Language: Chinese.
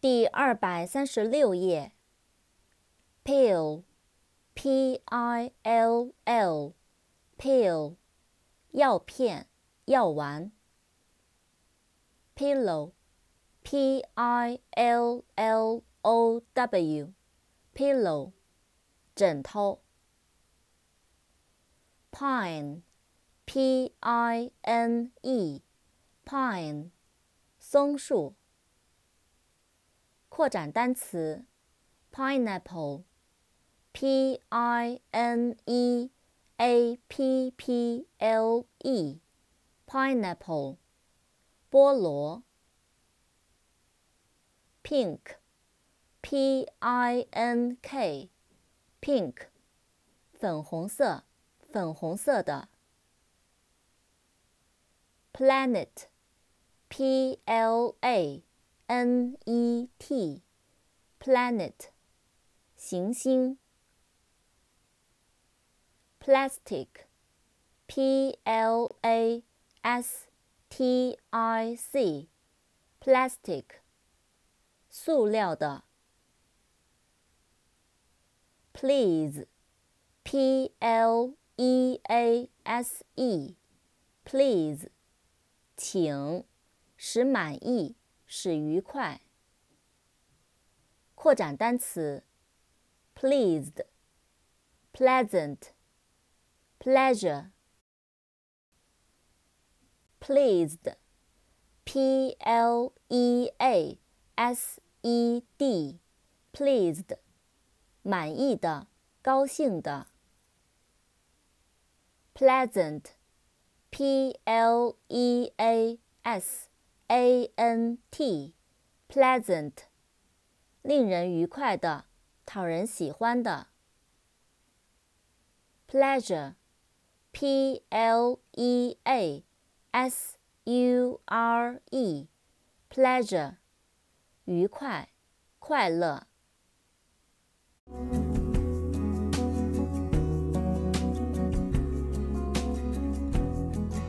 第二百三十六页。pill，p-i-l-l，pill，药片、药丸。pillow，p-i-l-l-o-w，pillow，枕头。pine，p-i-n-e，pine，松树。扩展单词：pineapple，p-i-n-e-a-p-p-l-e，pineapple，菠萝。pink，p-i-n-k，pink，粉红色，粉红色的。planet，P-L-A N E T，planet，行星。plastic，P-L-A-S-T-I-C，plastic，塑料的。please，P-L-E-A-S-E，please，请，使满意。使愉快。扩展单词：pleased、pleasant、pleasure。pleased, p-l-e-a-s-e-d, pleased，满意的，高兴的。pleasant, p-l-e-a-s。A N T，pleasant，令人愉快的，讨人喜欢的。pleasure，p l e a s u r e，pleasure，愉快，快乐。